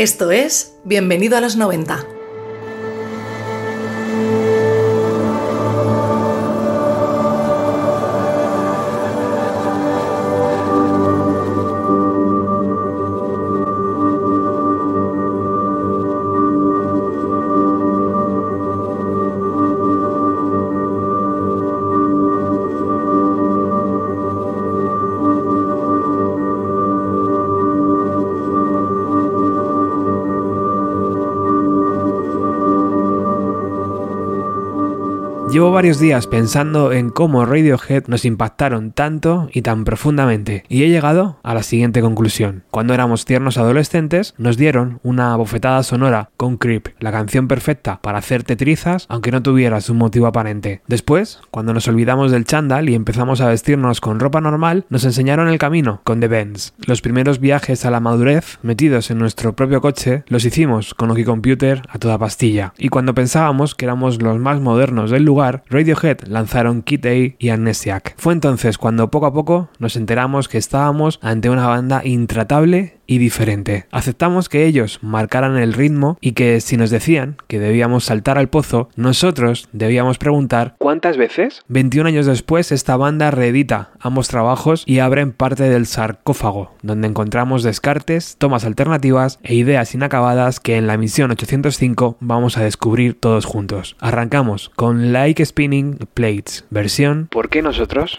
Esto es Bienvenido a los 90. Varios días pensando en cómo Radiohead nos impactaron tanto y tan profundamente, y he llegado a la siguiente conclusión. Cuando éramos tiernos adolescentes, nos dieron una bofetada sonora con Creep, la canción perfecta para hacerte trizas aunque no tuvieras un motivo aparente. Después, cuando nos olvidamos del chándal y empezamos a vestirnos con ropa normal, nos enseñaron el camino con The Benz. Los primeros viajes a la madurez, metidos en nuestro propio coche, los hicimos con Oki Computer a toda pastilla. Y cuando pensábamos que éramos los más modernos del lugar, Radiohead lanzaron Kid A y Amnesiac. Fue entonces cuando poco a poco nos enteramos que estábamos ante una banda intratable y diferente. Aceptamos que ellos marcaran el ritmo y que si nos decían que debíamos saltar al pozo, nosotros debíamos preguntar ¿cuántas veces? 21 años después esta banda reedita ambos trabajos y abren parte del sarcófago, donde encontramos descartes, tomas alternativas e ideas inacabadas que en la misión 805 vamos a descubrir todos juntos. Arrancamos con Like Spinning Plates, versión ¿Por qué nosotros?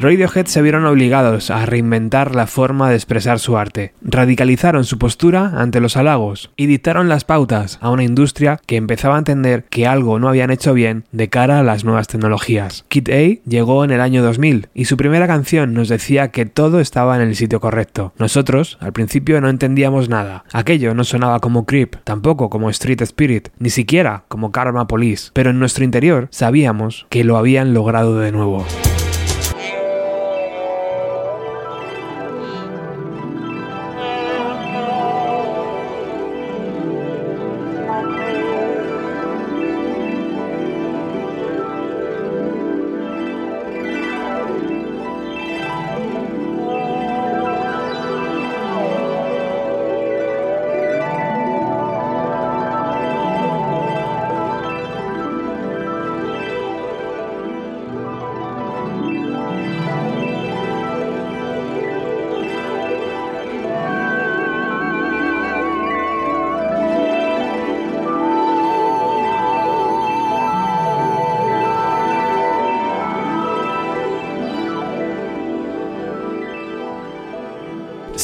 Radiohead se vieron obligados a reinventar la forma de expresar su arte, radicalizaron su postura ante los halagos y dictaron las pautas a una industria que empezaba a entender que algo no habían hecho bien de cara a las nuevas tecnologías. Kid A llegó en el año 2000 y su primera canción nos decía que todo estaba en el sitio correcto. Nosotros, al principio, no entendíamos nada. Aquello no sonaba como Creep, tampoco como Street Spirit, ni siquiera como Karma Police, pero en nuestro interior sabíamos que lo habían logrado de nuevo.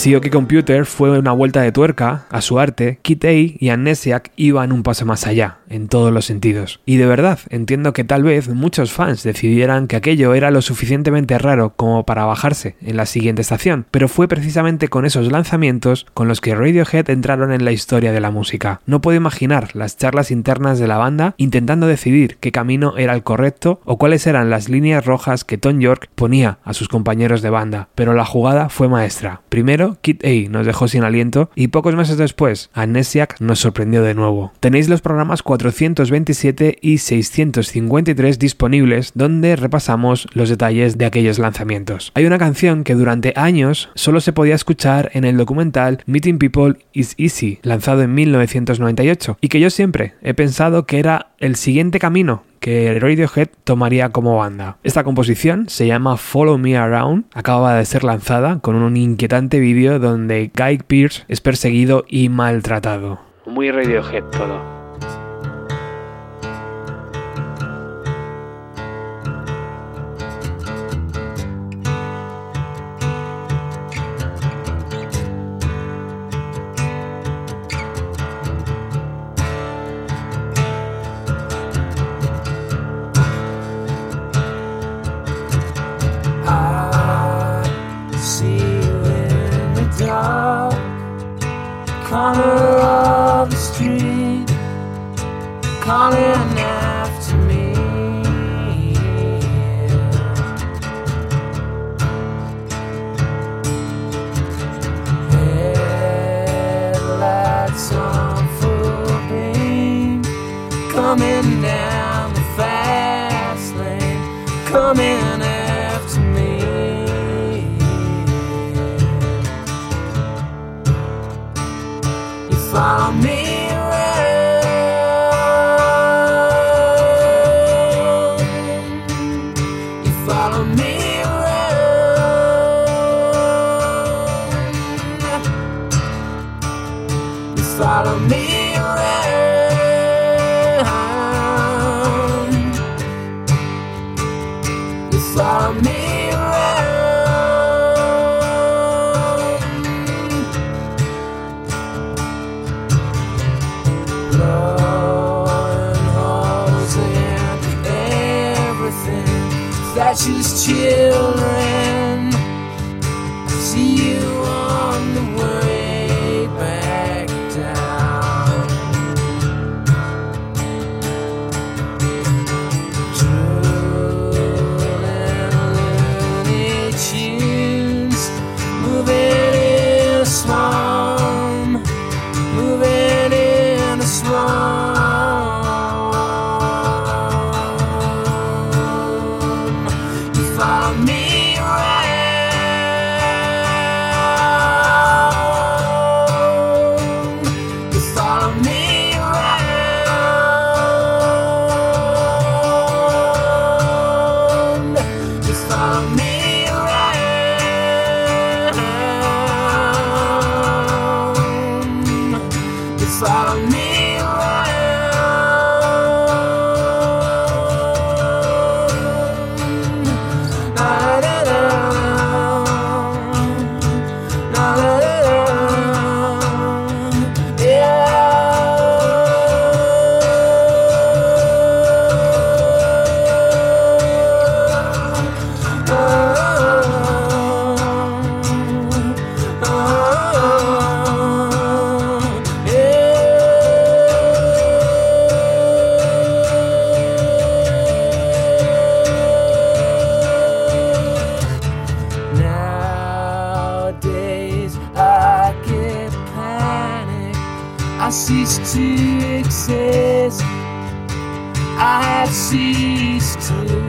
Si OK Computer fue una vuelta de tuerca a su arte, Kit A y Amnesiac iban un paso más allá, en todos los sentidos. Y de verdad, entiendo que tal vez muchos fans decidieran que aquello era lo suficientemente raro como para bajarse en la siguiente estación, pero fue precisamente con esos lanzamientos con los que Radiohead entraron en la historia de la música. No puedo imaginar las charlas internas de la banda intentando decidir qué camino era el correcto o cuáles eran las líneas rojas que Tom York ponía a sus compañeros de banda, pero la jugada fue maestra. Primero, Kit A nos dejó sin aliento y pocos meses después, Amnesiac nos sorprendió de nuevo. Tenéis los programas 427 y 653 disponibles donde repasamos los detalles de aquellos lanzamientos. Hay una canción que durante años solo se podía escuchar en el documental Meeting People is Easy, lanzado en 1998, y que yo siempre he pensado que era el siguiente camino que Radiohead tomaría como banda. Esta composición se llama Follow Me Around, acaba de ser lanzada con un inquietante vídeo donde Guy Pearce es perseguido y maltratado. Muy Radiohead todo. Me ceased to exist. I have ceased to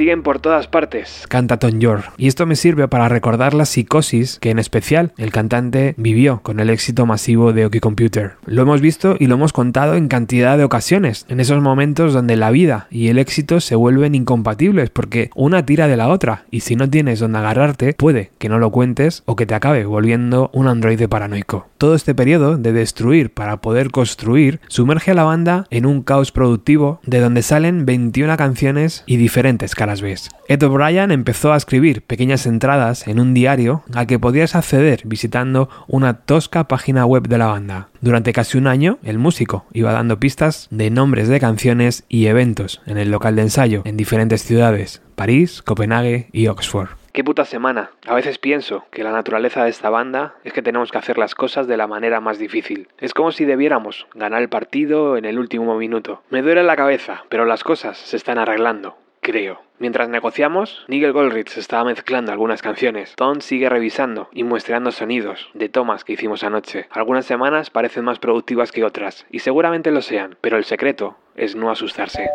Me siguen por todas partes, canta Tom York. Y esto me sirve para recordar la psicosis que en especial el cantante vivió con el éxito masivo de Oki Computer. Lo hemos visto y lo hemos contado en cantidad de ocasiones, en esos momentos donde la vida y el éxito se vuelven incompatibles porque una tira de la otra y si no tienes donde agarrarte, puede que no lo cuentes o que te acabe volviendo un androide paranoico. Todo este periodo de destruir para poder construir sumerge a la banda en un caos productivo de donde salen 21 canciones y diferentes caras Ed O'Brien empezó a escribir pequeñas entradas en un diario al que podías acceder visitando una tosca página web de la banda. Durante casi un año, el músico iba dando pistas de nombres de canciones y eventos en el local de ensayo en diferentes ciudades, París, Copenhague y Oxford. Qué puta semana. A veces pienso que la naturaleza de esta banda es que tenemos que hacer las cosas de la manera más difícil. Es como si debiéramos ganar el partido en el último minuto. Me duele la cabeza, pero las cosas se están arreglando. Creo. Mientras negociamos, Nigel Goldrich estaba mezclando algunas canciones. Tom sigue revisando y muestreando sonidos de tomas que hicimos anoche. Algunas semanas parecen más productivas que otras, y seguramente lo sean, pero el secreto es no asustarse.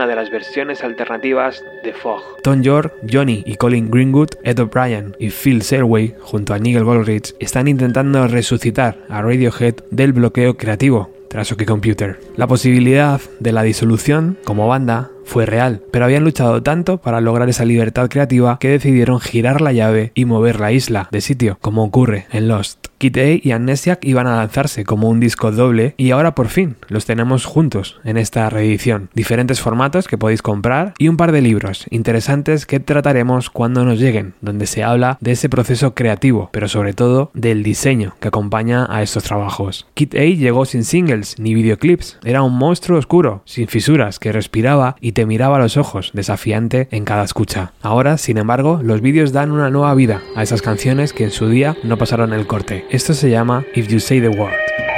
Una de las versiones alternativas de Fog. Tom York, Johnny y Colin Greenwood, Ed O'Brien y Phil Selway, junto a Nigel Goldrich, están intentando resucitar a Radiohead del bloqueo creativo tras OK Computer. La posibilidad de la disolución como banda fue real, pero habían luchado tanto para lograr esa libertad creativa que decidieron girar la llave y mover la isla de sitio, como ocurre en Lost. Kid A y Amnesiac iban a lanzarse como un disco doble y ahora por fin los tenemos juntos en esta reedición. Diferentes formatos que podéis comprar y un par de libros interesantes que trataremos cuando nos lleguen, donde se habla de ese proceso creativo, pero sobre todo del diseño que acompaña a estos trabajos. Kid A llegó sin singles ni videoclips, era un monstruo oscuro, sin fisuras, que respiraba y te miraba a los ojos, desafiante en cada escucha. Ahora, sin embargo, los vídeos dan una nueva vida a esas canciones que en su día no pasaron el corte. Esto se llama If You Say the Word.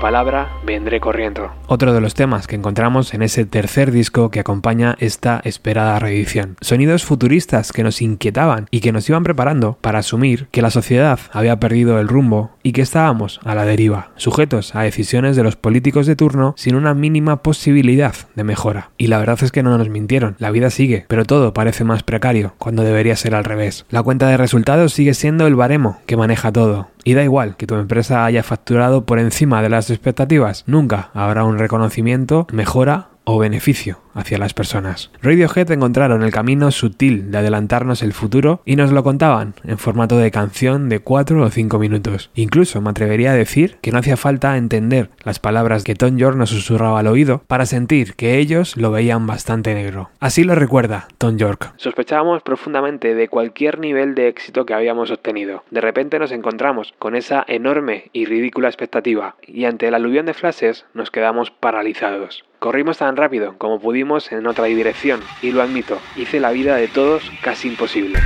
Palabra, vendré corriendo. Otro de los temas que encontramos en ese tercer disco que acompaña esta esperada reedición. Sonidos futuristas que nos inquietaban y que nos iban preparando para asumir que la sociedad había perdido el rumbo y que estábamos a la deriva, sujetos a decisiones de los políticos de turno sin una mínima posibilidad de mejora. Y la verdad es que no nos mintieron, la vida sigue, pero todo parece más precario cuando debería ser al revés. La cuenta de resultados sigue siendo el baremo que maneja todo. Y da igual que tu empresa haya facturado por encima de las expectativas, nunca habrá un reconocimiento, mejora o beneficio hacia las personas. Radiohead encontraron el camino sutil de adelantarnos el futuro y nos lo contaban en formato de canción de 4 o 5 minutos. Incluso me atrevería a decir que no hacía falta entender las palabras que Tom York nos susurraba al oído para sentir que ellos lo veían bastante negro. Así lo recuerda Tom York. Sospechábamos profundamente de cualquier nivel de éxito que habíamos obtenido. De repente nos encontramos con esa enorme y ridícula expectativa y ante el aluvión de flashes nos quedamos paralizados. Corrimos tan rápido como pudimos en otra dirección, y lo admito, hice la vida de todos casi imposible.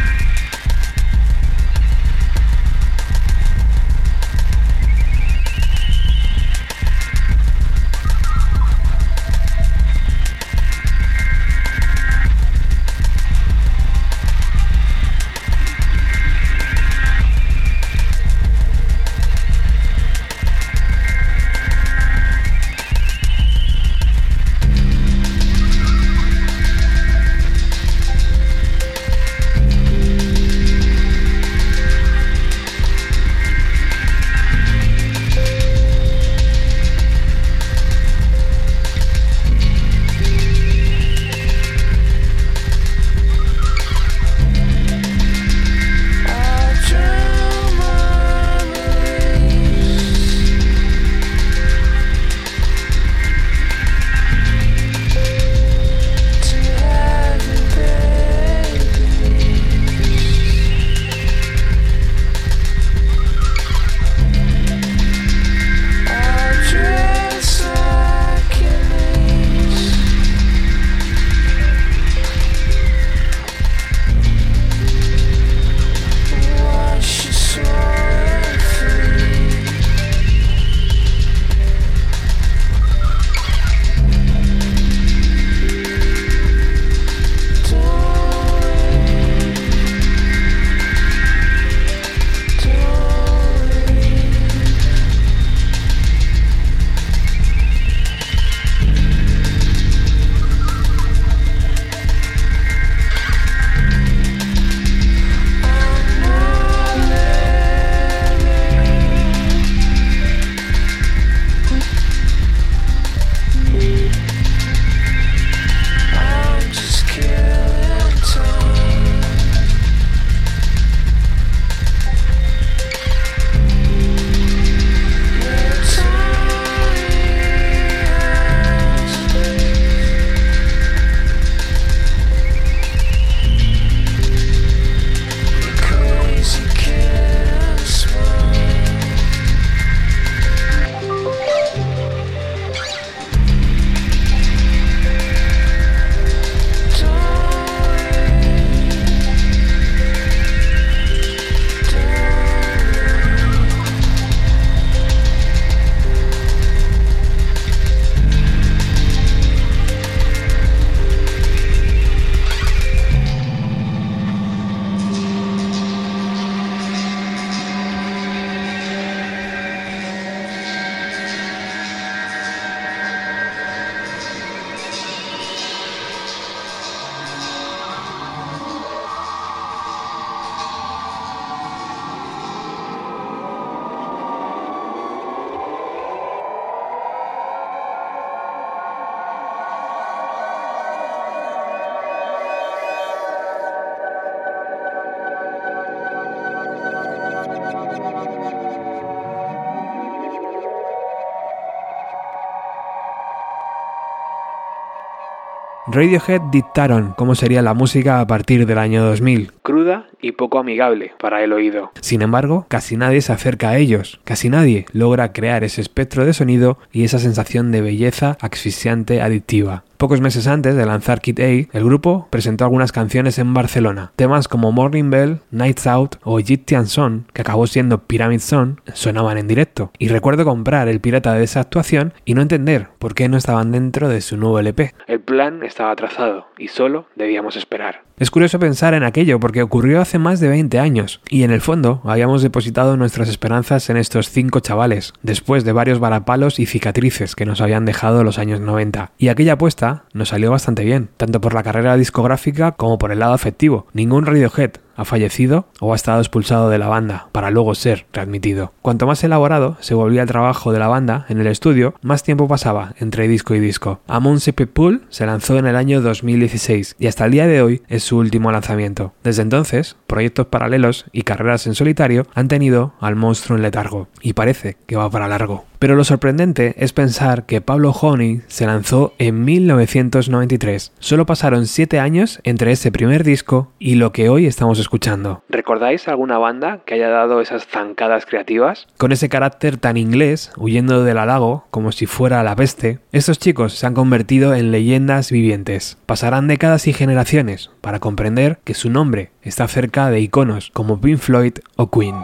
Radiohead dictaron cómo sería la música a partir del año 2000, cruda y poco amigable para el oído. Sin embargo, casi nadie se acerca a ellos, casi nadie logra crear ese espectro de sonido y esa sensación de belleza asfixiante adictiva. Pocos meses antes de lanzar Kid A, el grupo presentó algunas canciones en Barcelona. Temas como Morning Bell, Nights Out o Egyptian Song, que acabó siendo Pyramid Song, sonaban en directo. Y recuerdo comprar el pirata de esa actuación y no entender por qué no estaban dentro de su nuevo LP. El plan estaba trazado y solo debíamos esperar. Es curioso pensar en aquello porque ocurrió hace más de 20 años y en el fondo habíamos depositado nuestras esperanzas en estos cinco chavales, después de varios varapalos y cicatrices que nos habían dejado los años 90. Y aquella apuesta nos salió bastante bien, tanto por la carrera discográfica como por el lado afectivo. Ningún Radiohead ha fallecido o ha estado expulsado de la banda para luego ser readmitido. Cuanto más elaborado se volvía el trabajo de la banda en el estudio, más tiempo pasaba entre disco y disco. Amon Pool se lanzó en el año 2016 y hasta el día de hoy es su último lanzamiento. Desde entonces, proyectos paralelos y carreras en solitario han tenido al monstruo en letargo y parece que va para largo. Pero lo sorprendente es pensar que Pablo Honey se lanzó en 1993. Solo pasaron 7 años entre ese primer disco y lo que hoy estamos escuchando. ¿Recordáis alguna banda que haya dado esas zancadas creativas? Con ese carácter tan inglés, huyendo del halago como si fuera la peste, estos chicos se han convertido en leyendas vivientes. Pasarán décadas y generaciones para comprender que su nombre está cerca de iconos como Pink Floyd o Queen.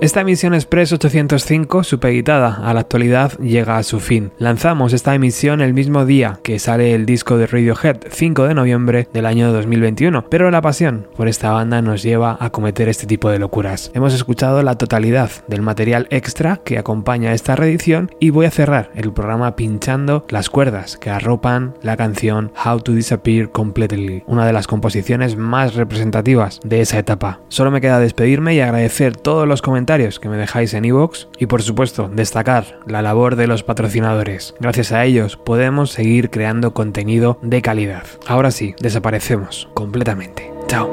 Esta emisión Express 805, supeditada a la actualidad, llega a su fin. Lanzamos esta emisión el mismo día que sale el disco de Radiohead, 5 de noviembre del año 2021, pero la pasión por esta banda nos lleva a cometer este tipo de locuras. Hemos escuchado la totalidad del material extra que acompaña esta reedición y voy a cerrar el programa pinchando las cuerdas que arropan la canción How to Disappear Completely, una de las composiciones más representativas de esa etapa. Solo me queda despedirme y agradecer todos los comentarios que me dejáis en iVoox y por supuesto destacar la labor de los patrocinadores. Gracias a ellos podemos seguir creando contenido de calidad. Ahora sí, desaparecemos completamente. Chao.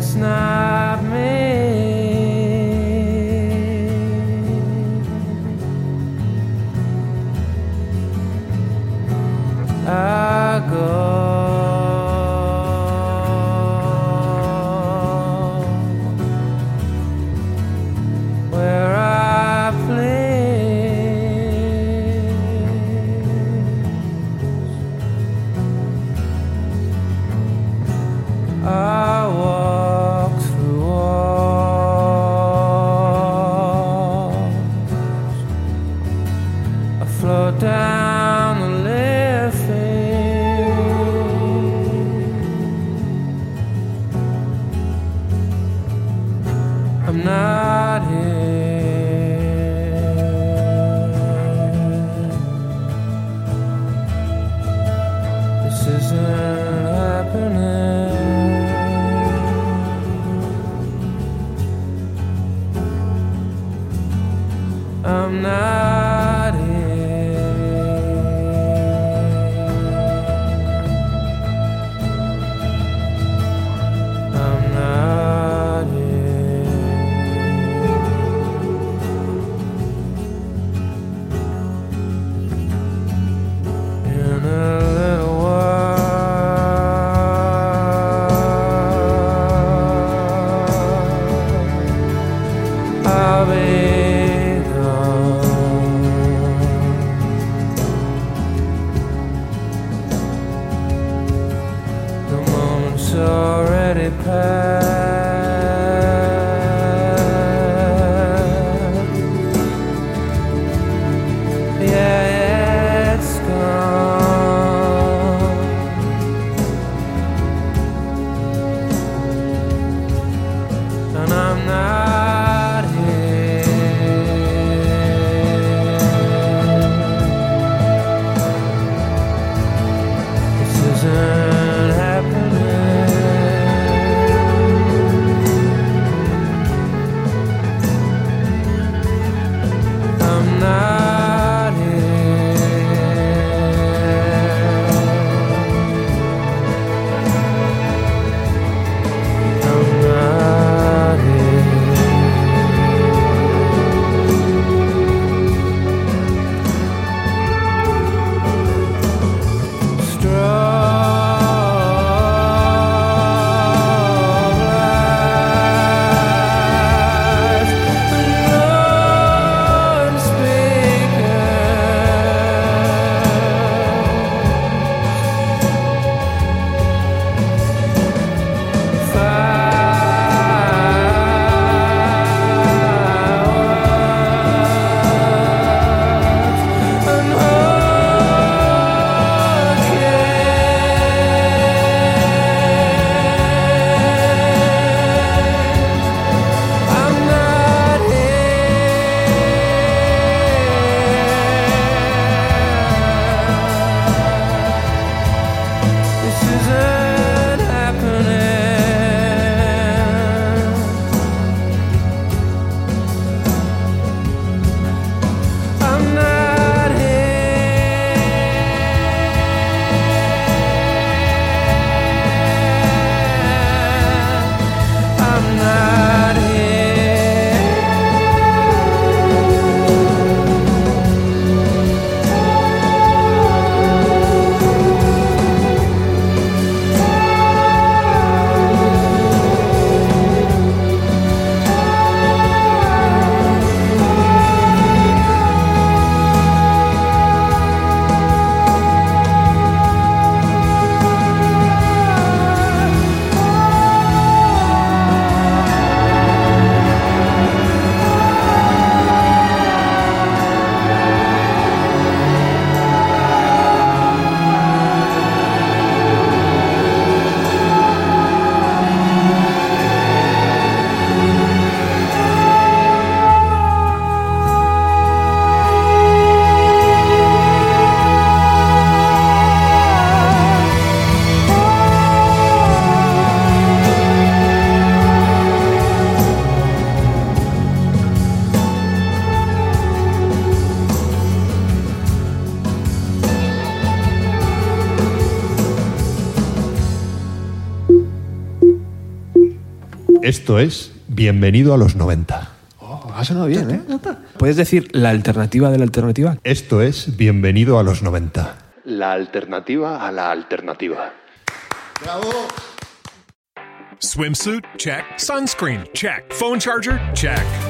last night. Esto es Bienvenido a los 90. Oh, ha sonado bien, ¿eh? ¿Puedes decir la alternativa de la alternativa? Esto es Bienvenido a los 90. La alternativa a la alternativa. Swimsuit? Check. Sunscreen? Check. Phone charger? Check.